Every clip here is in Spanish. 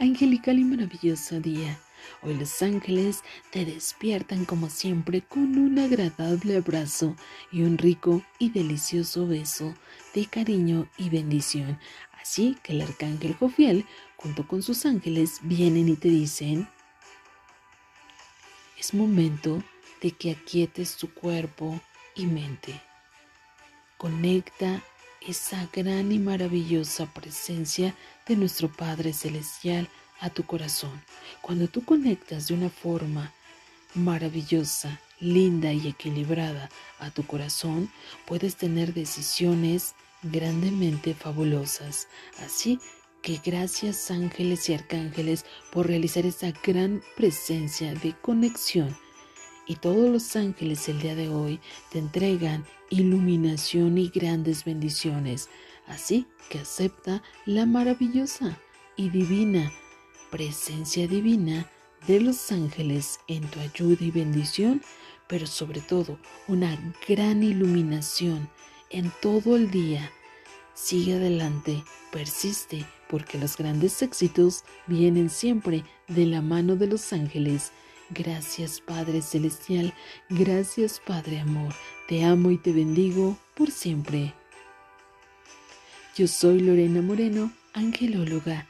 angelical y maravilloso día. Hoy los ángeles te despiertan como siempre con un agradable abrazo y un rico y delicioso beso de cariño y bendición. Así que el arcángel Jofiel, junto con sus ángeles, vienen y te dicen, es momento de que aquietes tu cuerpo y mente. Conecta esa gran y maravillosa presencia de nuestro Padre Celestial a tu corazón. Cuando tú conectas de una forma maravillosa, linda y equilibrada a tu corazón, puedes tener decisiones grandemente fabulosas. Así que gracias ángeles y arcángeles por realizar esa gran presencia de conexión y todos los ángeles el día de hoy te entregan iluminación y grandes bendiciones. Así que acepta la maravillosa y divina presencia divina de los ángeles en tu ayuda y bendición, pero sobre todo una gran iluminación en todo el día. Sigue adelante, persiste, porque los grandes éxitos vienen siempre de la mano de los ángeles Gracias Padre Celestial, gracias Padre Amor, te amo y te bendigo por siempre. Yo soy Lorena Moreno, angelóloga.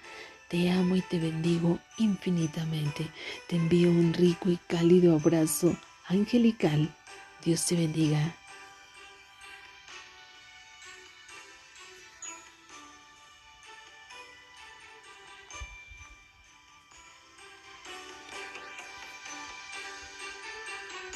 Te amo y te bendigo infinitamente. Te envío un rico y cálido abrazo angelical. Dios te bendiga.